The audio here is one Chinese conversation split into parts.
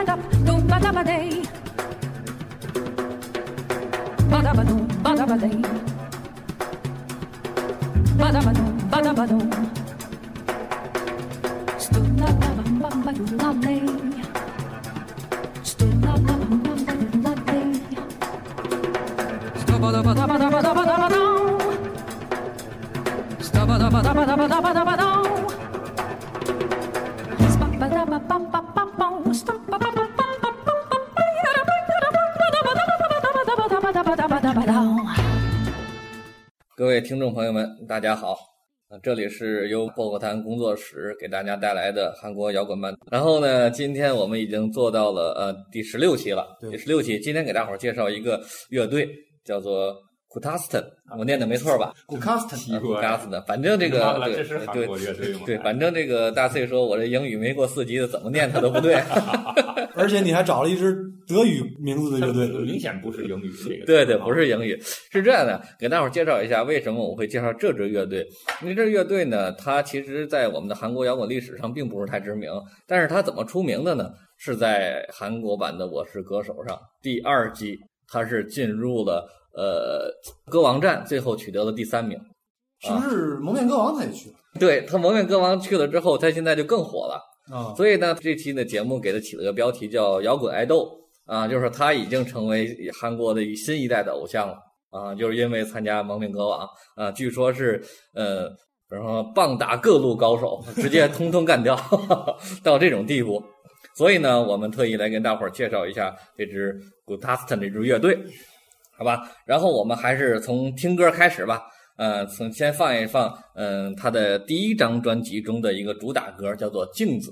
Do ba da ba da, ba da ba do, ba da ba da, ba da ba do, ba da ba do, Stood up, ba ba ba bam, ba bam, 位听众朋友们，大家好，呃这里是由薄荷谈工作室给大家带来的韩国摇滚漫。然后呢，今天我们已经做到了呃第十六期了，第十六期，今天给大伙儿介绍一个乐队，叫做 Kutaston，我念的没错吧？古卡斯特，呃 Kutaston，反正这个对韩对国乐队吗？对，反正这个大 C 说我这英语没过四级的，怎么念它都不对。而且你还找了一支德语名字的乐队，明显不是英语这个。对对，不是英语，是这样的，给大伙儿介绍一下为什么我会介绍这支乐队。因为这支乐队呢，它其实在我们的韩国摇滚历史上并不是太知名，但是它怎么出名的呢？是在韩国版的《我是歌手》上第二季，它是进入了呃歌王战，最后取得了第三名。是不是蒙面歌王他也去了对他蒙面歌王去了之后，他现在就更火了。啊？所以呢，这期的节目给他起了个标题叫“摇滚爱豆”啊，就是他已经成为韩国的新一代的偶像了啊，就是因为参加蒙面歌王啊，据说是呃，比如说棒打各路高手，直接通通干掉 到这种地步。所以呢，我们特意来跟大伙儿介绍一下这支 Good Taston 这支乐队，好吧？然后我们还是从听歌开始吧。呃，从先放一放，嗯、他的第一张专辑中的一个主打歌叫做《镜子》。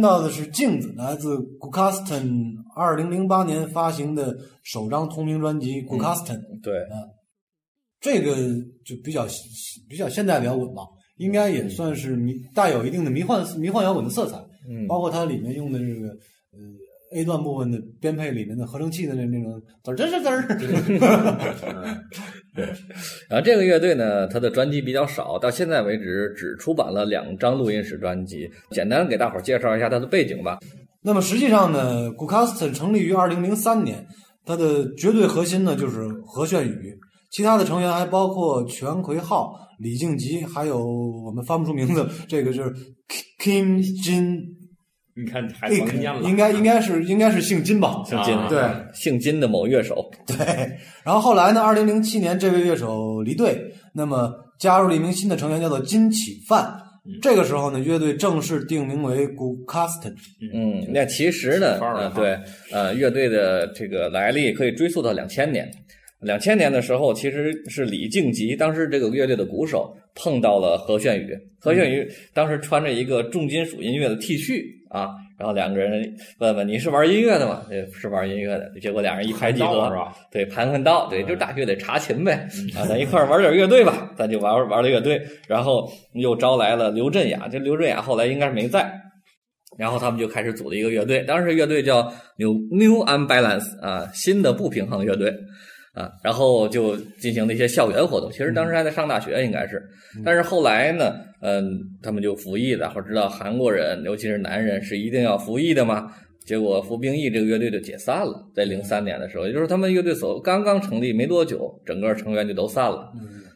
听到的是《镜子》，来自 Gukaston 二零零八年发行的首张同名专辑《Gukaston》。对，这个就比较比较现代摇滚吧，应该也算是迷带有一定的迷幻迷幻摇滚的色彩，嗯，包括它里面用的这个呃 A 段部分的编配里面的合成器的那那种滋儿滋儿滋儿，然后这个乐队呢，它的专辑比较少，到现在为止只出版了两张录音室专辑。简单给大伙儿介绍一下它的背景吧。那么实际上呢 g u k a s t 成立于二零零三年，它的绝对核心呢就是何炫宇，其他的成员还包括全奎浩、李静吉，还有我们翻不出名字，这个就是 Kim Jin，你看还黄念了，应该应该是应该是姓金吧？姓金，啊对姓金的某乐手。对。然后后来呢，二零零七年这位乐手离队，那么加入了一名新的成员，叫做金启范。这个时候呢，乐队正式定名为 g u k a s t 嗯，那其实呢，对，呃，乐队的这个来历可以追溯到两千年。两千年的时候，其实是李静吉，当时这个乐队的鼓手碰到了何炫宇。何炫宇当时穿着一个重金属音乐的 T 恤啊，然后两个人问问你是玩音乐的吗？对，是玩音乐的。结果两人一拍即合？对，盘盘道，对，就是大学得查琴呗，啊，咱一块儿玩点乐队吧，咱就玩玩了乐队，然后又招来了刘振雅，这刘振雅后来应该是没在，然后他们就开始组了一个乐队，当时乐队叫 New New Unbalance 啊，新的不平衡乐队啊，然后就进行了一些校园活动，其实当时还在上大学应该是，但是后来呢，嗯，他们就服役了，或者知道韩国人，尤其是男人是一定要服役的嘛，结果服兵役这个乐队就解散了，在零三年的时候，也就是他们乐队所刚刚成立没多久，整个成员就都散了。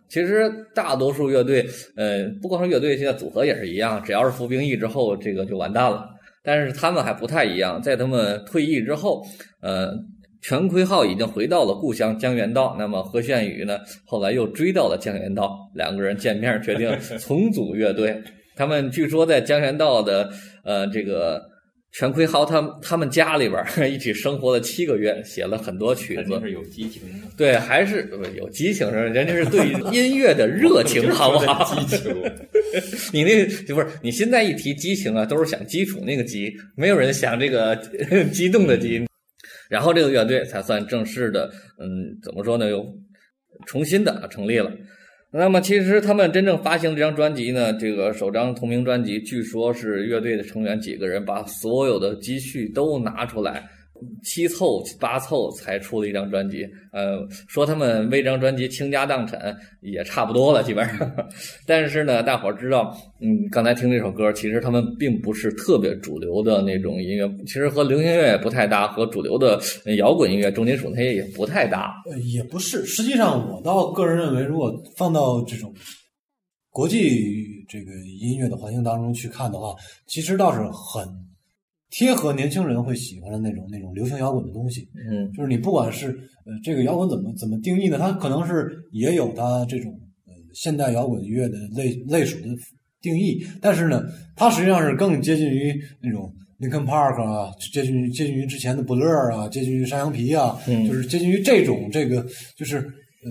其实大多数乐队，呃，不光是乐队，现在组合也是一样，只要是服兵役之后，这个就完蛋了。但是他们还不太一样，在他们退役之后，呃，全奎浩已经回到了故乡江原道，那么何炫宇呢，后来又追到了江原道，两个人见面决定重组乐队。他们据说在江原道的呃这个全奎浩他他们家里边 一起生活了七个月，写了很多曲子。是有激情的，对，还是有激情，人家是对音乐的热情，好不好？激情，你那个不是你现在一提激情啊，都是想基础那个激，没有人想这个激动的激。然后这个乐队才算正式的，嗯，怎么说呢？又重新的成立了。那么其实他们真正发行这张专辑呢，这个首张同名专辑，据说是乐队的成员几个人把所有的积蓄都拿出来，七凑八凑才出了一张专辑。呃，说他们为这张专辑倾家荡产也差不多了，基本上。但是呢，大伙儿知道，嗯，刚才听这首歌，其实他们并不是特别主流的那种音乐，其实和流行音乐也不太搭，和主流的摇滚音乐、重金属那些也不太搭。呃，也不是。实际上，我倒个人认为，如果放到这种国际这个音乐的环境当中去看的话，其实倒是很贴合年轻人会喜欢的那种那种流行摇滚的东西。嗯就是你不管是呃这个摇滚怎么怎么定义呢？它可能是也有它这种呃现代摇滚乐的类类属的定义，但是呢，它实际上是更接近于那种 Linkin Park 啊，接近于接近于之前的 Blur 啊，接近于山羊皮啊，嗯就是接近于这种这个就是呃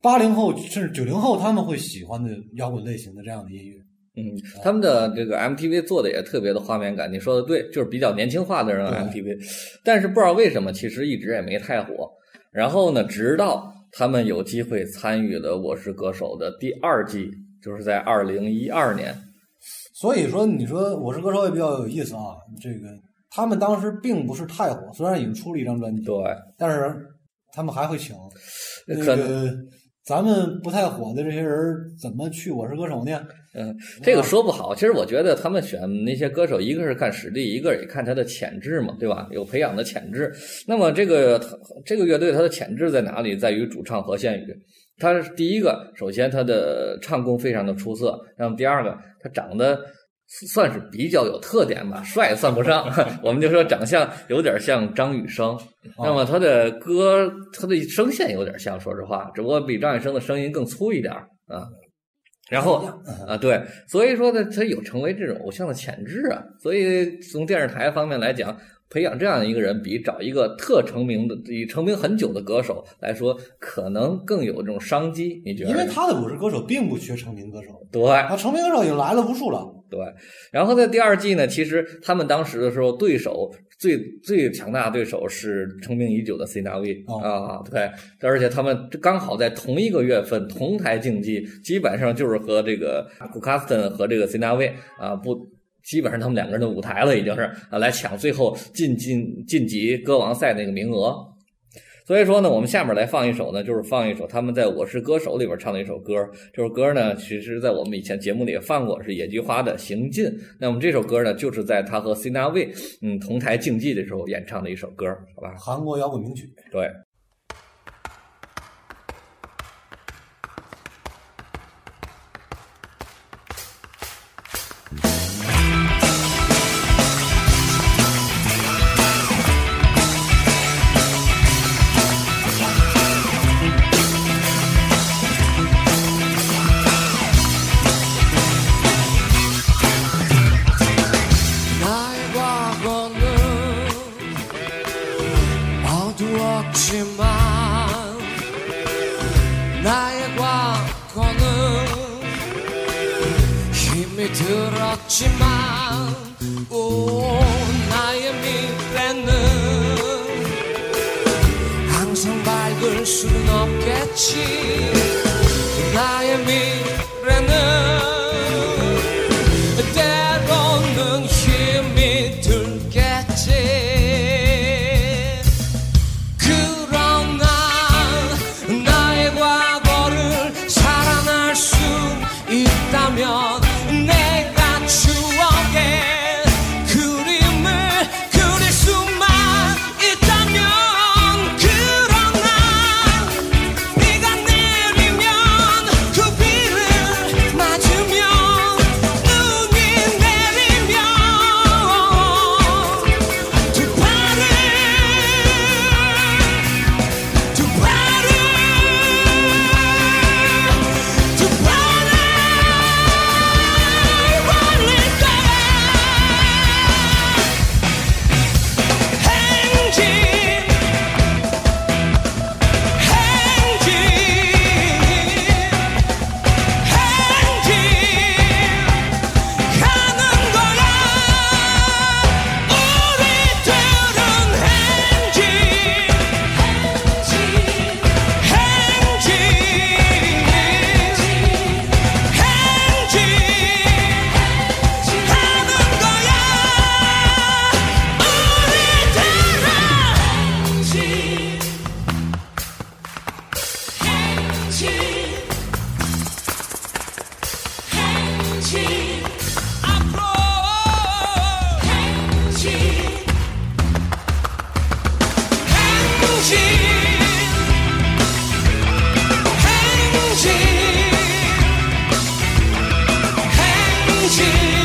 八零后甚至九零后他们会喜欢的摇滚类型的这样的音乐。嗯，他们的这个 MTV 做的也特别的画面感，你说的对，就是比较年轻化的人对 MTV，但是不知道为什么，其实一直也没太火。然后呢，直到他们有机会参与了《我是歌手》的第二季，就是在二零一二年。所以说，你说《我是歌手》也比较有意思啊。这个他们当时并不是太火，虽然已经出了一张专辑，对，但是他们还会请那可个咱们不太火的这些人怎么去《我是歌手》呢？嗯，这个说不好。其实我觉得他们选那些歌手，一个是看实力，一个也看他的潜质嘛，对吧？有培养的潜质。那么这个这个乐队它的潜质在哪里？在于主唱何宪宇。他是第一个，首先他的唱功非常的出色，那么第二个，他长得算是比较有特点吧，帅算不上，我们就说长相有点像张雨生。那么他的歌，他的声线有点像，说实话，只不过比张雨生的声音更粗一点儿啊。然后啊，对，所以说呢，他有成为这种偶像的潜质啊。所以从电视台方面来讲，培养这样一个人，比找一个特成名的、已成名很久的歌手来说，可能更有这种商机。你觉得？因为他的《我是歌手》并不缺成名歌手，对他，成名歌手已经来了无数了。对，然后在第二季呢，其实他们当时的时候，对手最最强大的对手是成名已久的 C 大 V 哦啊，对，而且他们刚好在同一个月份同台竞技，基本上就是和这个古卡斯顿和这个 C 大 V 啊不。基本上他们两个人的舞台了，已经是啊，来抢最后晋晋晋级歌王赛那个名额。所以说呢，我们下面来放一首呢，就是放一首他们在《我是歌手》里边唱的一首歌。这首歌呢，其实在我们以前节目里也放过，是野菊花的《行进》。那么这首歌呢，就是在他和 C 大卫嗯同台竞技的时候演唱的一首歌，好吧？韩国摇滚名曲。对。 들었지만 오 나의 미래는 항상 밝을 수는 없겠지. 나의 미래 you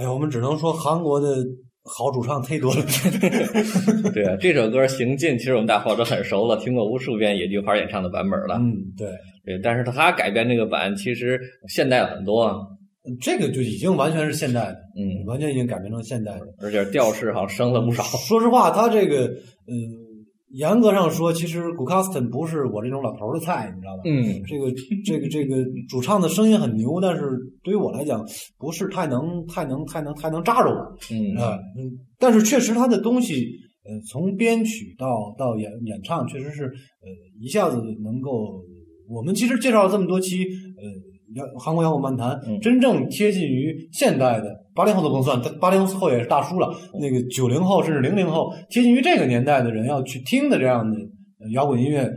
哎，我们只能说韩国的好主唱忒多了。对啊，这首歌《行进》其实我们大伙儿都很熟了，听过无数遍野菊花演唱的版本了。嗯，对，对，但是他改编这个版其实现代了很多啊，这个就已经完全是现代的，嗯，完全已经改编成现代的。而且调式好像升了不少。说实话，他这个，呃，严格上说，其实古卡斯顿不是我这种老头儿的菜，你知道吧？嗯，这个这个这个主唱的声音很牛，但是对于我来讲，不是太能太能太能太能扎着我嗯啊、嗯。但是确实他的东西，呃，从编曲到到演演唱，确实是呃一下子能够。我们其实介绍了这么多期，呃，摇韩国摇滚漫谈，嗯真正贴近于现代的八零后都不能算，八零后也是大叔了。那个九零后甚至零零后，贴近于这个年代的人要去听的这样的呃摇滚音乐，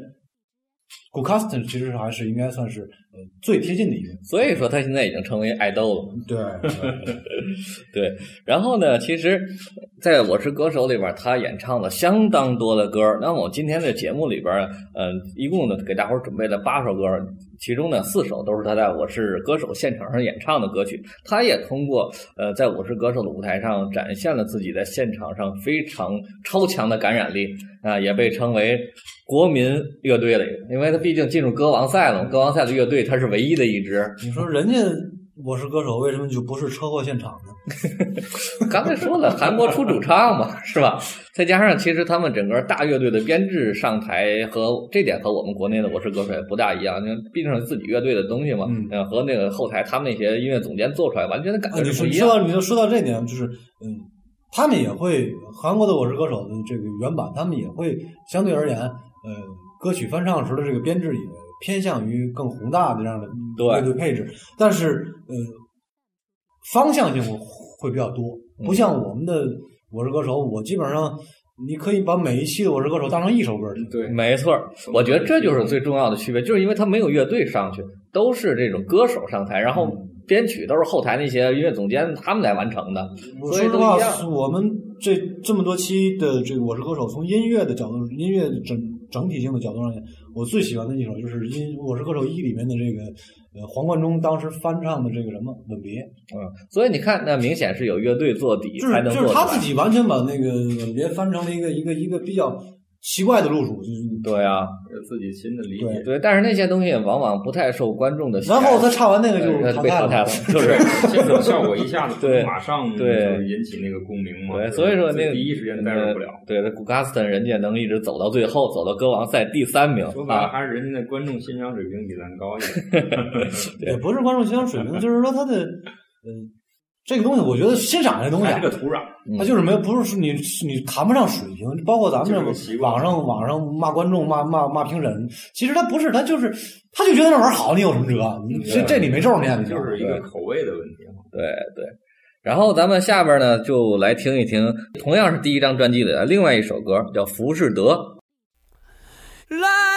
古卡斯特其实还是应该算是呃最贴近的一个。所以说他现在已经成为爱豆了。对，对，然后呢，其实在《我是歌手》里边，他演唱了相当多的歌。那我今天的节目里边，嗯、一共呢给大伙儿准备了八首歌，其中呢四首都是他在《我是歌手》现场上演唱的歌曲。他也通过呃在《我是歌手》的舞台上展现了自己在现场上非常超强的感染力啊、也被称为国民乐队了。因为他毕竟进入歌王赛了，歌王赛的乐队他是唯一的一支。你说人家我是歌手，为什么就不是车祸现场呢？刚才说了，韩国出主唱嘛，是吧？再加上其实他们整个大乐队的编制上台和这点和我们国内的《我是歌手》也不大一样，因为毕竟是自己乐队的东西嘛，嗯呃和那个后台他们那些音乐总监做出来完全的感觉是不一样。说到你就说到这点，就是嗯，他们也会韩国的《我是歌手》的这个原版，他们也会相对而言，呃，歌曲翻唱时的这个编制也偏向于更宏大的这样的对乐队配置，但是呃，方向性会会比较多，嗯不像我们的《我是歌手》，我基本上你可以把每一期的《我是歌手》当成一首歌听。对，没错，我觉得这就是最重要的区别，就是因为它没有乐队上去，都是这种歌手上台，然后编曲都是后台那些音乐总监他们来完成的，所以我说实话都一样。，我们这这么多期的这个《我是歌手》，从音乐的角度、音乐整整体性的角度上讲，我最喜欢的一首就是《音我是歌手一》里面的这个呃黄贯中当时翻唱的这个什么《吻别》，嗯，所以你看，那明显是有乐队做底就是才能就是他自己完全把那个《吻别》翻成了一个一个一个比较奇怪的路数，就是对啊，有自己新的理解。对，但是那些东西往往不太受观众的喜爱。然后他唱完那个就呃被淘汰了，就是这种效果一下子对马上对就引起那个共鸣嘛。对，所以说那个第一时间代入不了。对，那古卡斯顿人家能一直走到最后，走到歌王赛第三名说白了，啊，还是人家的观众欣赏水平比咱高一点。也不是观众欣赏水平，就是说他的呃这个东西，我觉得欣赏这东西啊还是个土壤，嗯他就是没有，不是说你你谈不上水平，包括咱们这个习惯网上网上骂观众、骂骂骂评审，其实他不是，他就是他就觉得那玩意儿好，你有什么辙？这这你没咒念的，就是一个口味的问题嘛。对对。然后咱们下边呢，就来听一听，同样是第一张专辑里的另外一首歌，叫《浮士德》。啦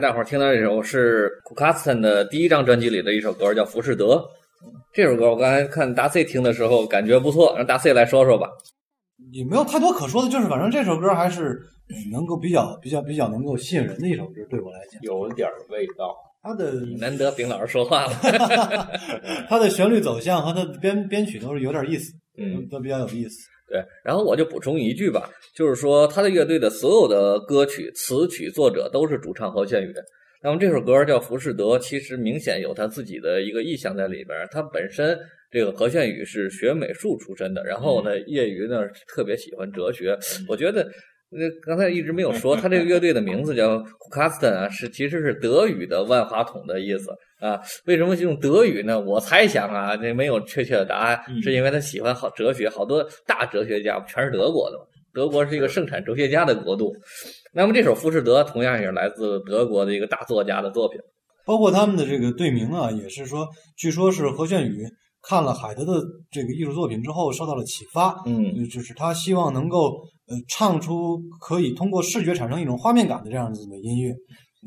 大伙儿听到这首是库卡斯坦的第一张专辑里的一首歌，叫《浮士德》。这首歌我刚才看达 C 听的时候感觉不错，让达 C 来说说吧。也没有太多可说的，就是反正这首歌还是能够比较比较比较能够吸引人的一首歌，对我来讲。有点儿味道。他的难得丙老师说话了，它的旋律走向和它的编编曲都是有点意思，嗯，都比较有意思。对。然后我就补充一句吧，就是说他的乐队的所有的歌曲词曲作者都是主唱何炫宇。那么这首歌叫《浮士德》，其实明显有他自己的一个意向在里边。他本身这个何炫宇是学美术出身的，然后呢，业余呢特别喜欢哲学。我觉得，那刚才一直没有说，他这个乐队的名字叫 k u k a s t e n 啊，是其实是德语的万花筒的意思啊。为什么用德语呢？我猜想啊，这没有确切的答案，是因为他喜欢好哲学，好多大哲学家全是德国的嘛。德国是一个盛产哲学家的国度。那么这首《浮士德》同样也是来自德国的一个大作家的作品。包括他们的这个队名啊，也是说，据说是何炫宇看了海德的这个艺术作品之后受到了启发，嗯呃就是他希望能够呃唱出可以通过视觉产生一种画面感的这样子的音乐，呃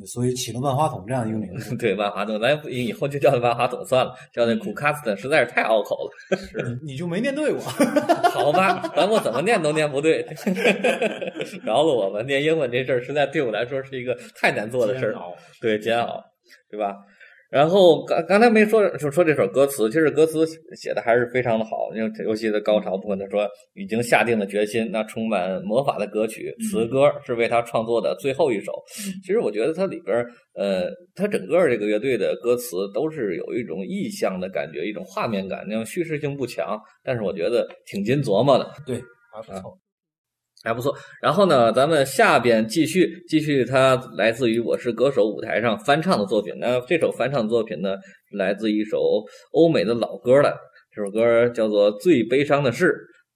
所以起了万花筒这样一个名字。对，万花筒，咱以后就叫它万花筒算了，叫那库卡斯特实在是太拗口了。是你就没念对过，好吧，咱我怎么念都念不对，饶了我吧。念英文这事儿，实在对我来说是一个太难做的事儿对煎熬，对吧？然后刚刚才没说就说这首歌词，其实歌词写的还是非常的好，因为尤其在高潮部分，他说已经下定了决心，那充满魔法的歌曲，词歌是为他创作的最后一首。其实我觉得它里边，呃，它整个这个乐队的歌词都是有一种意象的感觉，一种画面感，那种叙事性不强，但是我觉得挺经琢磨的。对，还不错。还不错。然后呢，咱们下边继续继续，它来自于《我是歌手》舞台上翻唱的作品。那这首翻唱作品呢，来自一首欧美的老歌了。这首歌叫做《最悲伤的事》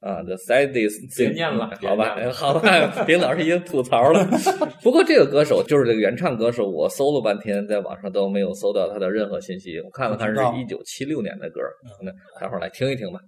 啊，The Saddest 别 Thing。念了，好吧好吧，丁老师已经吐槽了。不过这个歌手就是这个原唱歌手，我搜了半天，在网上都没有搜到他的任何信息。我看了看，是一九七六年的歌。那待会儿来听一听吧。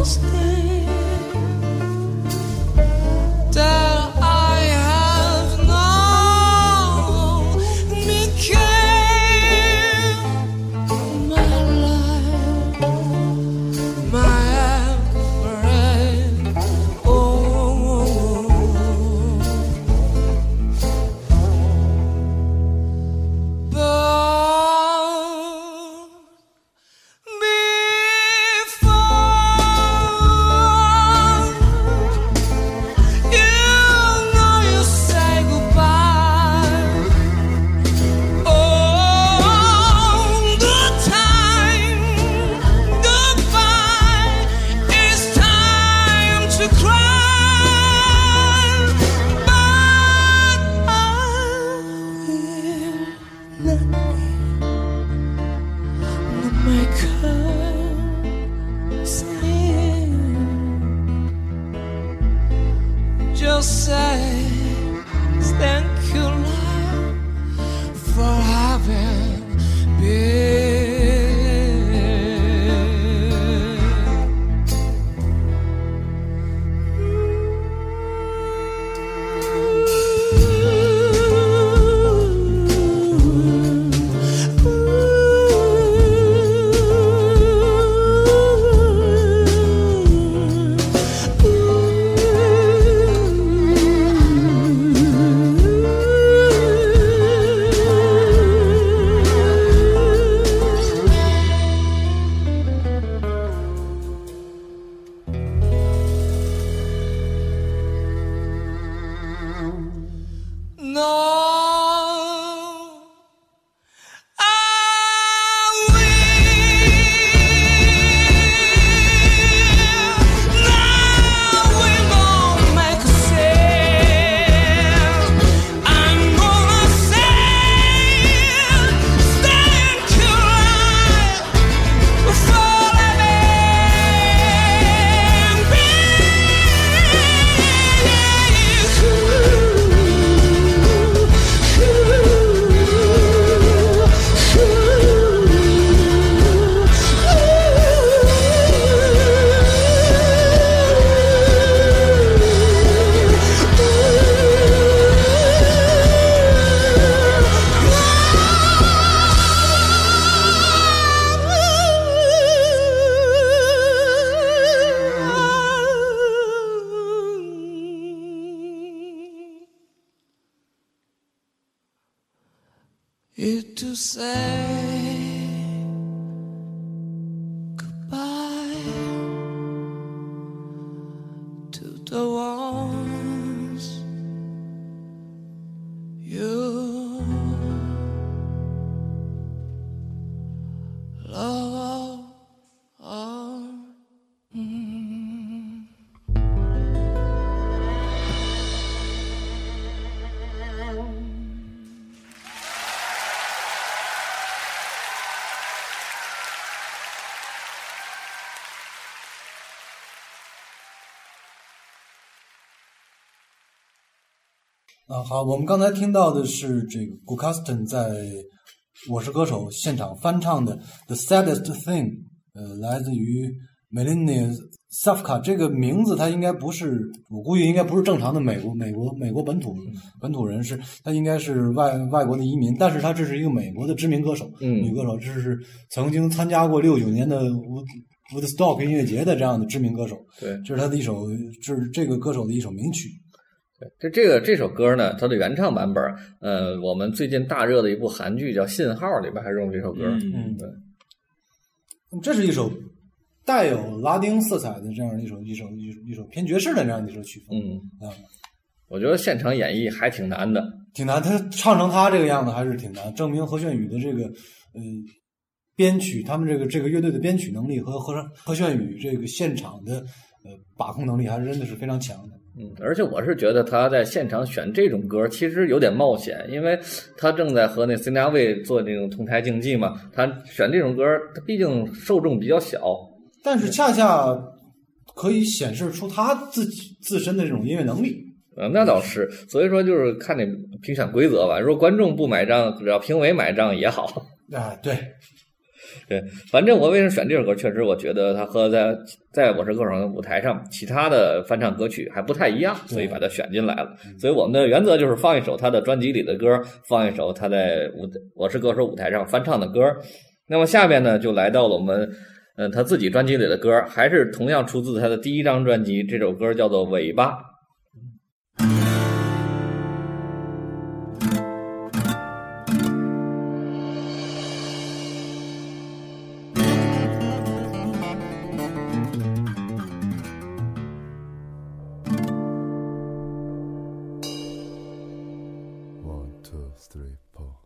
understand. 啊，好，我们刚才听到的是这个 g u k a s t o n 在《我是歌手》现场翻唱的《The Saddest Thing》，呃，来自于 Melania Safka 这个名字，他应该不是，我估计应该不是正常的美国美国美国本土本土人士，他应该是外外国的移民，但是他这是一个美国的知名歌手，嗯女歌手，这是曾经参加过六九年的 Wood Woodstock 音乐节的这样的知名歌手，对，这是他的一首，这是这个歌手的一首名曲。这这个这首歌呢，它的原唱版本，呃，我们最近大热的一部韩剧叫《信号》里边还用这首歌。嗯，对，这是一首带有拉丁色彩的这样一首一首一首一首偏爵士的这样的一首曲风嗯，啊，我觉得现场演绎还挺难的。挺难。他唱成他这个样子还是挺难，证明何炫宇的这个呃编曲，他们这个这个乐队的编曲能力和何何炫宇这个现场的呃把控能力还是真的是非常强的。嗯，而且我是觉得他在现场选这种歌，其实有点冒险，因为他正在和那 C 大卫做这种同台竞技嘛。他选这种歌，他毕竟受众比较小。但是恰恰可以显示出他自己自身的这种音乐能力。呃，那倒是，所以说就是看那评选规则吧。如果观众不买账，只要评委买账也好。啊，对，对，反正我为什么选这首歌，确实我觉得它和在在我是歌手的舞台上其他的翻唱歌曲还不太一样，所以把它选进来了。所以我们的原则就是放一首他的专辑里的歌，放一首他在舞我是歌手舞台上翻唱的歌。那么下面呢，就来到了我们嗯、呃他自己专辑里的歌，还是同样出自他的第一张专辑，这首歌叫做《尾巴》。 저 스트레이퍼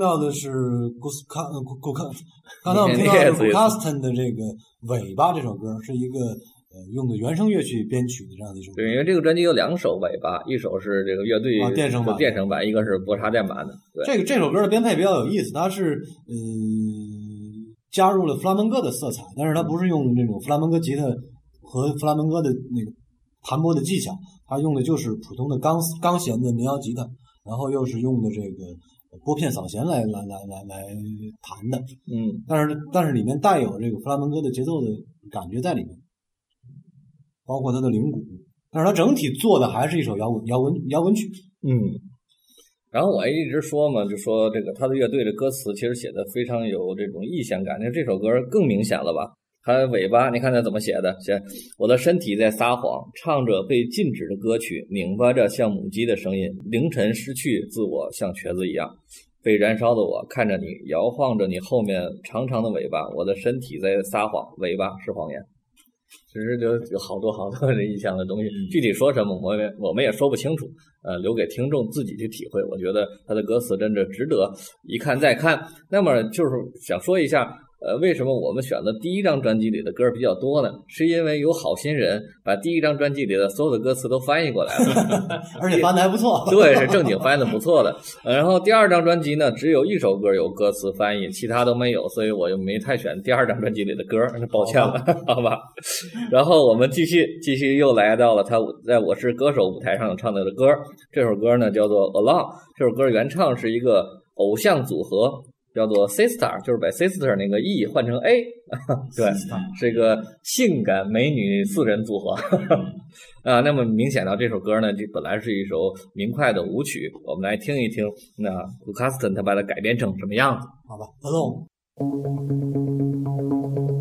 到的是古斯卡呃古古卡，刚才我们听到的是古卡斯顿的这个《尾巴》这首歌，是一个呃用的原声乐曲编曲的这样的一首歌。对，因为这个专辑有两首尾巴，一首是这个乐队啊电声版的电声版，一个是薄插电版的。对，这个这首歌的编配比较有意思，它是嗯、加入了弗拉门戈的色彩，但是它不是用这种弗拉门戈吉他和弗拉门戈的那个弹拨的技巧，它用的就是普通的钢钢弦的民谣吉他，然后又是用的这个拨片扫弦来来来来来弹的，嗯，但是但是里面带有这个弗拉门戈的节奏的感觉在里面，包括它的铃鼓，但是它整体做的还是一首摇滚摇滚摇滚曲。嗯，然后我一直说嘛，就说这个他的乐队的歌词其实写的非常有这种意象感，那这首歌更明显了吧？它尾巴，你看他怎么写的？写我的身体在撒谎，唱着被禁止的歌曲，拧巴着像母鸡的声音，凌晨失去自我，像瘸子一样。被燃烧的我看着你，摇晃着你后面长长的尾巴，我的身体在撒谎，尾巴是谎言。其实就有好多好多这意象的东西，具体说什么我们我们也说不清楚，呃，留给听众自己去体会。我觉得他的歌词真的值得一看再看。那么就是想说一下，呃，为什么我们选的第一张专辑里的歌比较多呢？是因为有好心人把第一张专辑里的所有的歌词都翻译过来了。而且翻的还不错。对，是正经翻译的不错的。呃然后第二张专辑呢，只有一首歌有歌词翻译，其他都没有，所以我就没太选第二张专辑里的歌，那抱歉了，好吧。然后我们继续继续又来到了他在我是歌手舞台上唱的的歌，这首歌呢叫做《Along》，这首歌原唱是一个偶像组合。叫做 Sister，就是把 Sister 那个 E 换成 A，对，是一个性感美女四人组合 啊。那么明显到这首歌呢，这本来是一首明快的舞曲，我们来听一听，那 l u c a s t o n 他把它改编成什么样子？好吧，Alone。 추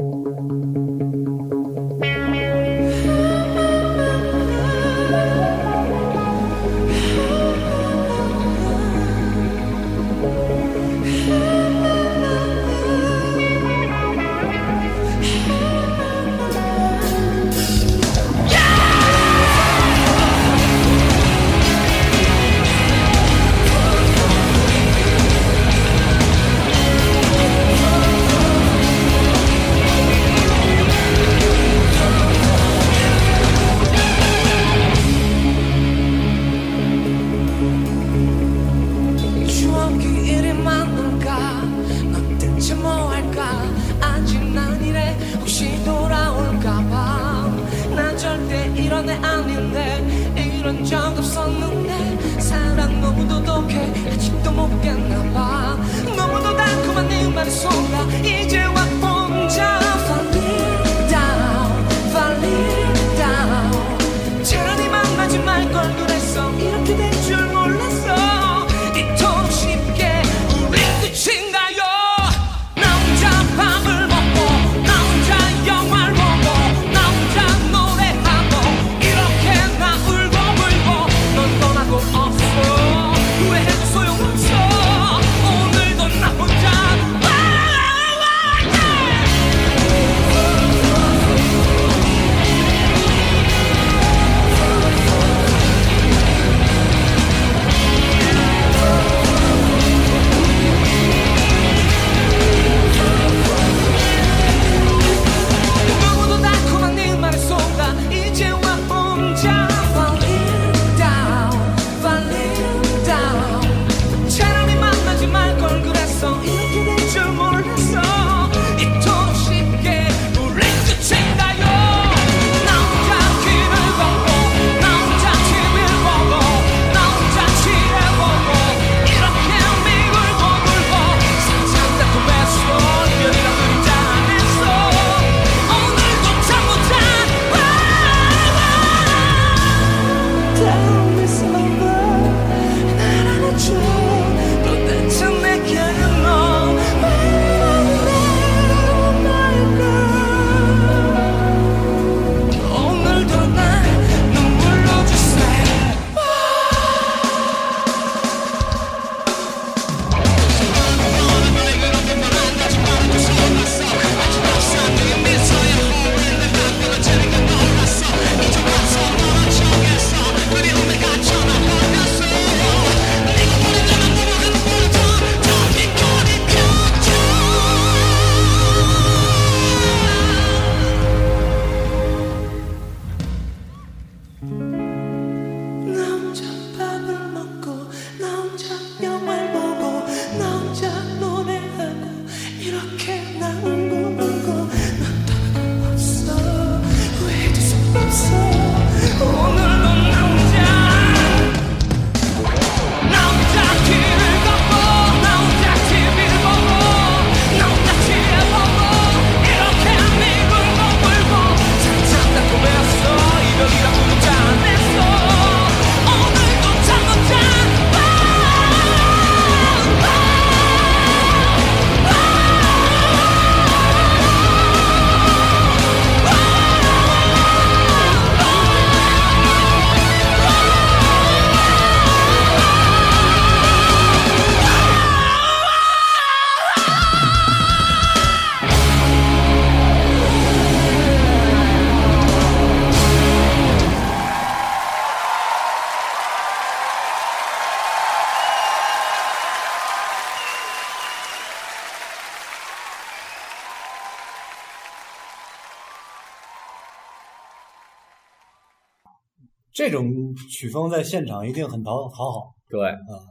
这种曲风在现场一定很讨讨好。对，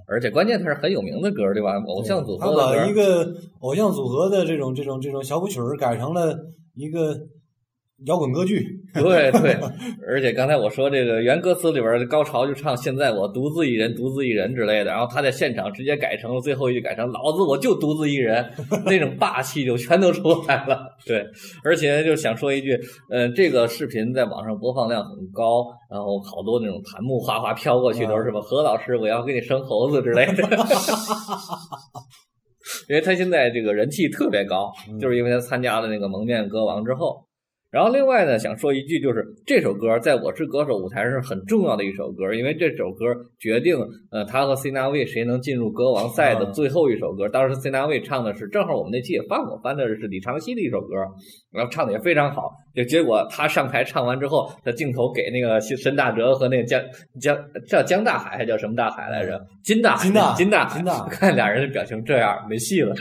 而且关键它是很有名的歌，对吧？偶像组合的歌，把一个偶像组合的这种这种这种小舞曲儿改成了一个摇滚歌剧。对对，而且刚才我说这个原歌词里边的高潮就唱“现在我独自一人，独自一人”之类的，然后他在现场直接改成了最后一句改成“老子我就独自一人 ”，那种霸气就全都出来了。对，而且就想说一句，呃，这个视频在网上播放量很高，然后好多那种弹幕哗哗飘过去都是什么何老师，我要给你生猴子之类的。因为他现在这个人气特别高，就是因为他参加了那个蒙面歌王之后。然后另外呢，想说一句，就是这首歌在我是歌手舞台上是很重要的一首歌，因为这首歌决定呃他和 C 纳卫谁能进入歌王赛的最后一首歌。当时 C 纳卫唱的是，正好我们那期也翻过，翻的是李长熙的一首歌，然后唱的也非常好。就结果他上台唱完之后，他镜头给那个申大哲和那个江江叫江大海还叫什么大海来着？金大海金大金大海金大 看俩人的表情这样没戏了，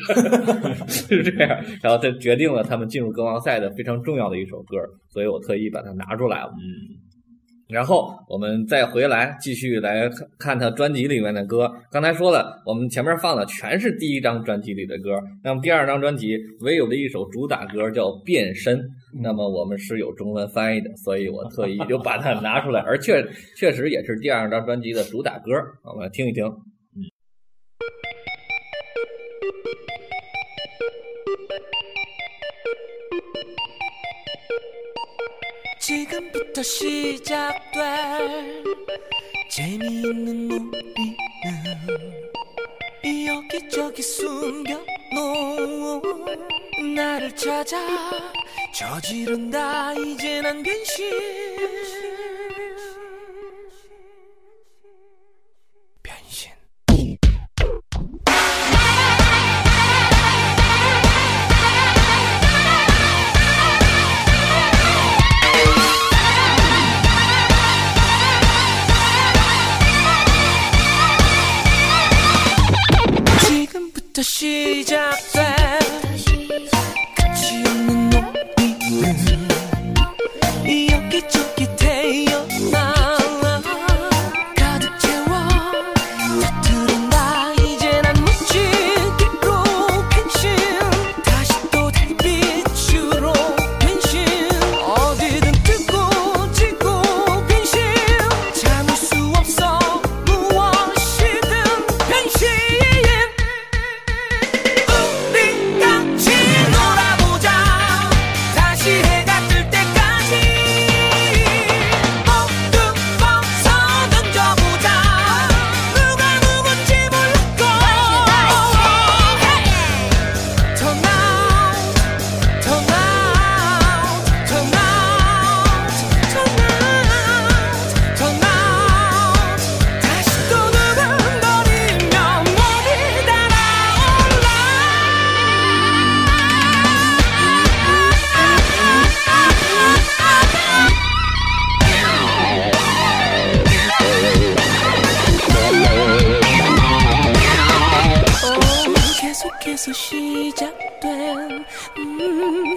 是这样。然后他决定了他们进入歌王赛的非常重要的一首歌，所以我特意把它拿出来了。嗯。然后我们再回来继续来看看他专辑里面的歌。刚才说了，我们前面放的全是第一张专辑里的歌，那么第二张专辑唯有的一首主打歌叫《变身》，那么我们是有中文翻译的，所以我特意就把它拿出来，而确确实也是第二张专辑的主打歌，我们来听一听。 지금부터 시작될 재미있는 놀이는 여기저기 숨겨놓은 나를 찾아 저지른다. 이제 난 변신 job.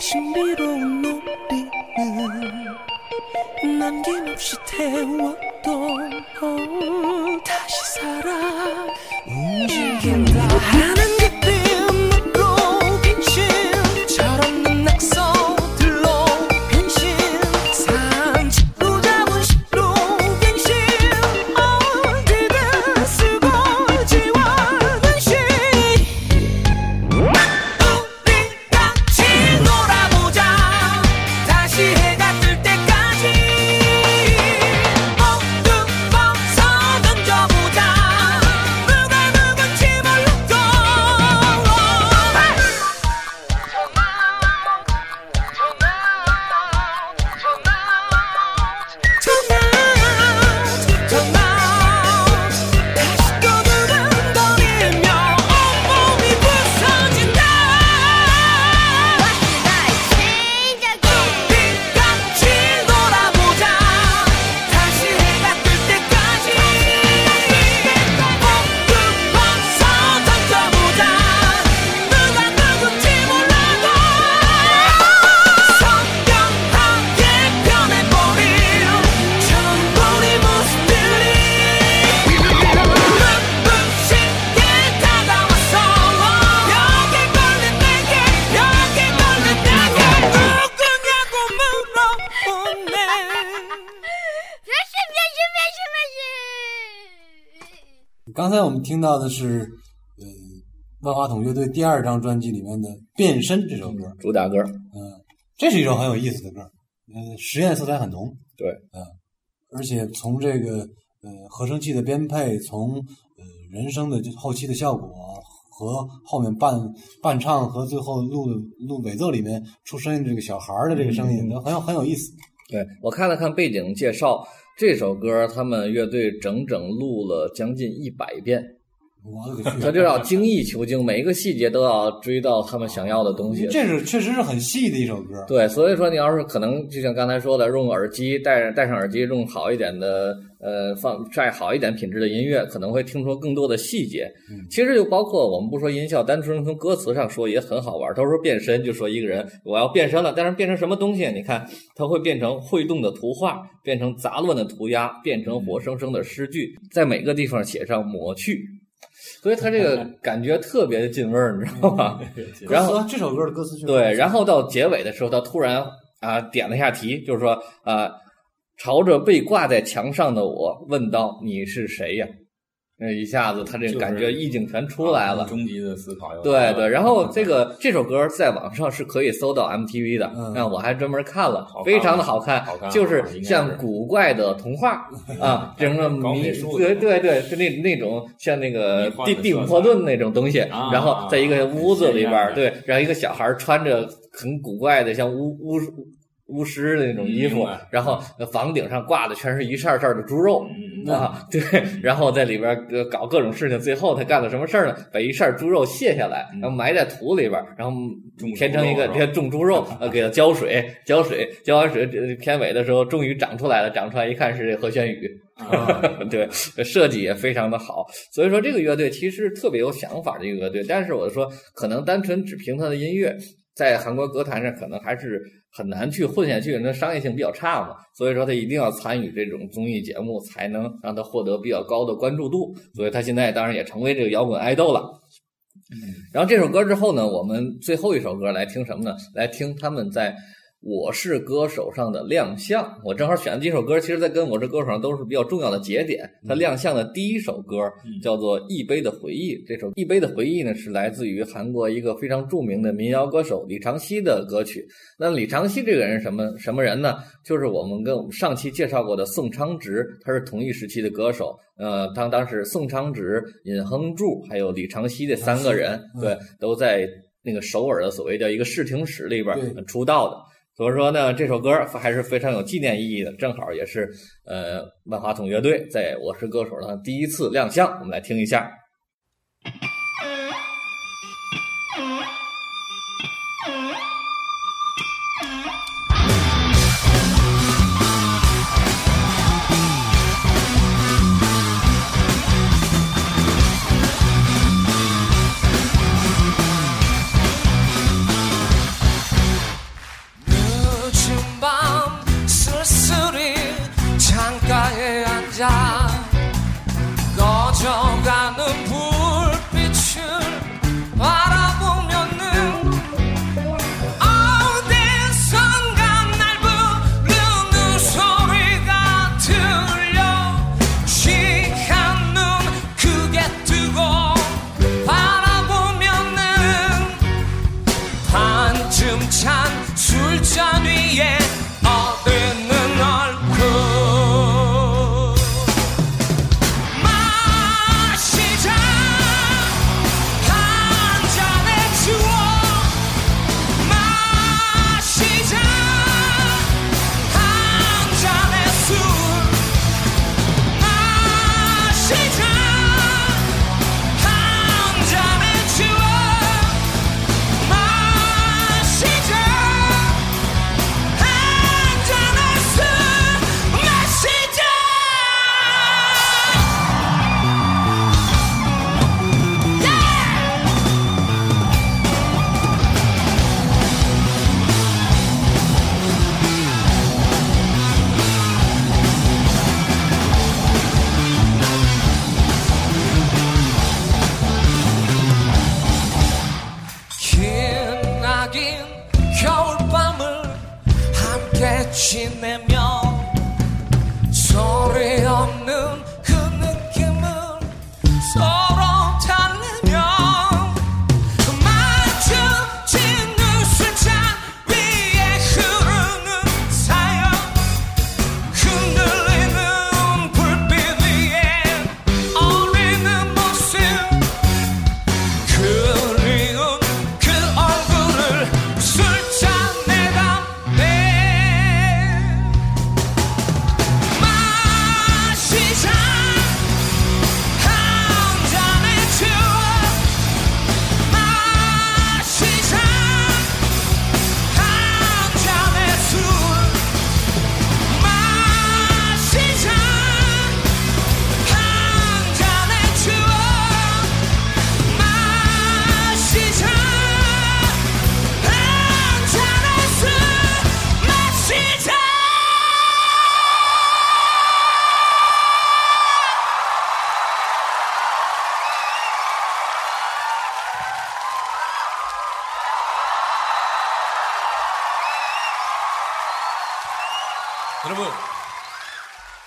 신비로운 놀이는 남김없이 어, 다시 살아 到的是，呃，万花筒乐队第二张专辑里面的《变身》这首歌，主打歌，嗯，这是一首很有意思的歌，呃，实验色彩很浓，对，嗯，而且从这个呃合成器的编配，从呃人声的后期的效果和后面伴伴唱和最后录录尾奏里面出声音这个小孩的这个声音，都很有很有意思。对我看了看背景介绍，这首歌他们乐队整整录了将近一百遍，我勒个去！他就要精益求精，每一个细节都要追到他们想要的东西。这是确实是很细的一首歌。对，所以说你要是可能，就像刚才说的，用耳机戴戴上耳机，用好一点的呃放再好一点品质的音乐，可能会听出更多的细节。其实就包括我们不说音效，单纯从歌词上说也很好玩。他说变身，就说一个人我要变身了，但是变成什么东西？你看，它会变成会动的图画，变成杂乱的涂鸦，变成活生生的诗句，在每个地方写上抹去。所以他这个感觉特别的进味儿，你知道吗？然后这首歌的歌词对，然后到结尾的时候，他突然啊点了一下题，就是说啊，朝着被挂在墙上的我问道：“你是谁呀？”那一下子他这感觉意境全出来了。终极的思考对对，然后这个这首歌在网上是可以搜到 MTV 的，嗯那我还专门看了非常的好看，就是像古怪的童话啊，整个迷对对对，是那那种像那个迷幻的蒂蒂姆色彩霍顿那种东西，啊然后在一个屋子里边儿，对，然后一个小孩穿着很古怪的像巫巫巫师的那种衣服，然后房顶上挂的全是一扇扇的猪肉，嗯啊，对，然后在里边呃搞各种事情，最后他干了什么事儿呢？把一扇猪肉卸下来，然后埋在土里边，然后填成一个猪肉是吧这种猪肉，呃，给它浇水，浇水，浇完水，这片尾的时候终于长出来了，长出来一看是这和弦语，啊对，设计也非常的好，所以说这个乐队其实特别有想法的一个乐队，但是我说可能单纯只凭他的音乐。在韩国歌坛上，可能还是很难去混下去，那商业性比较差嘛，所以说他一定要参与这种综艺节目，才能让他获得比较高的关注度。所以他现在当然也成为这个摇滚爱豆了。然后这首歌之后呢，我们最后一首歌来听什么呢？来听他们在《我是歌手》上的亮相。我正好选了几首歌，其实在跟《我是歌手》上都是比较重要的节点。他亮相的第一首歌叫做《一杯的回忆》。这首《一杯的回忆》呢，是来自于韩国一个非常著名的民谣歌手李长熙的歌曲。那李长熙这个人什么什么人呢？就是我们跟我们上期介绍过的宋昌植，他是同一时期的歌手。呃，当当时宋昌植、尹亨柱还有李长熙这三个人，嗯对，都在那个首尔的所谓叫一个试听室里边出道的。所以说呢，这首歌还是非常有纪念意义的，正好也是呃万花筒乐队在《我是歌手》上第一次亮相，我们来听一下。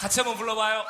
같이 한번 불러봐요.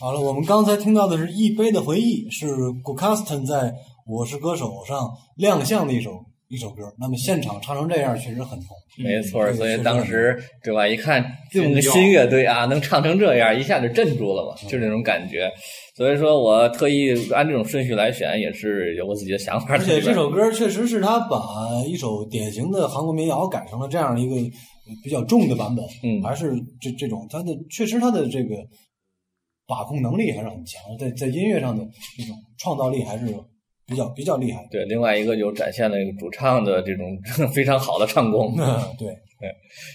好了，我们刚才听到的是《一杯的回忆》，是 g u c a s t o n 在《我是歌手》上亮相的一首一首歌。那么现场唱成这样，确实很痛。没错，对所以当时对吧？一看这么个新乐队啊，能唱成这样，一下就镇住了嘛，就是那种感觉。所以说我特意按这种顺序来选，也是有我自己的想法而。且这首歌确实是他把一首典型的韩国民谣改成了这样一个比较重的版本，嗯还是这这种他的确实他的这个把控能力还是很强，在在音乐上的这种创造力还是比较比较厉害的。对，另外一个就展现了主唱的这种 非常好的唱功。对 对，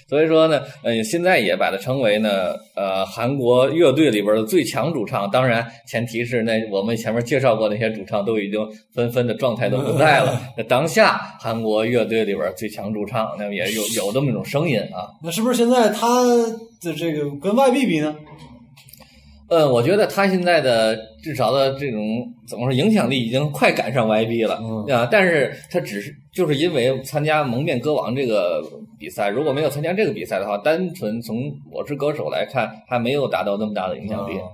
所以说呢，呃，现在也把它称为呢，呃，韩国乐队里边的最强主唱。当然，前提是那我们前面介绍过那些主唱都已经纷纷的状态都不在了。那当下韩国乐队里边最强主唱，那么也有有这么一种声音啊。那是不是现在他的这个跟 YB 比呢？呃，我觉得他现在的至少的这种怎么说影响力已经快赶上 YB 了嗯啊，但是他只是就是因为参加蒙面歌王这个比赛，如果没有参加这个比赛的话，单纯从我是歌手来看，还没有达到那么大的影响力。啊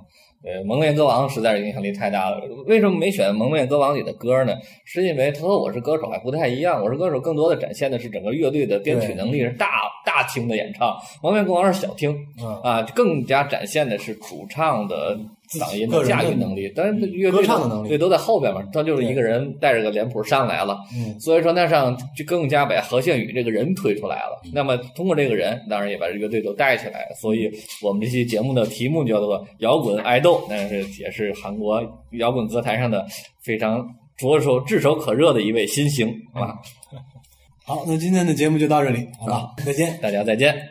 呃，蒙面歌王实在是影响力太大了。为什么没选蒙面歌王里的歌呢？是因为他和我是歌手还不太一样。我是歌手更多的展现的是整个乐队的编曲能力，是大大厅的演唱。蒙面歌王是小厅，啊，啊，更加展现的是主唱的嗓音驾驭能力，但是乐队歌唱的能力对都在后边嘛，他就是一个人带着个脸谱上来了，嗯，所以说那上就更加把何宪宇这个人推出来了。那么通过这个人，当然也把这个队都带起来了。所以我们这期节目的题目叫做“摇滚爱豆”，那是也是韩国摇滚歌坛上的非常着手炙手可热的一位新星啊！好，那今天的节目就到这里，好吧，再见。大家再见。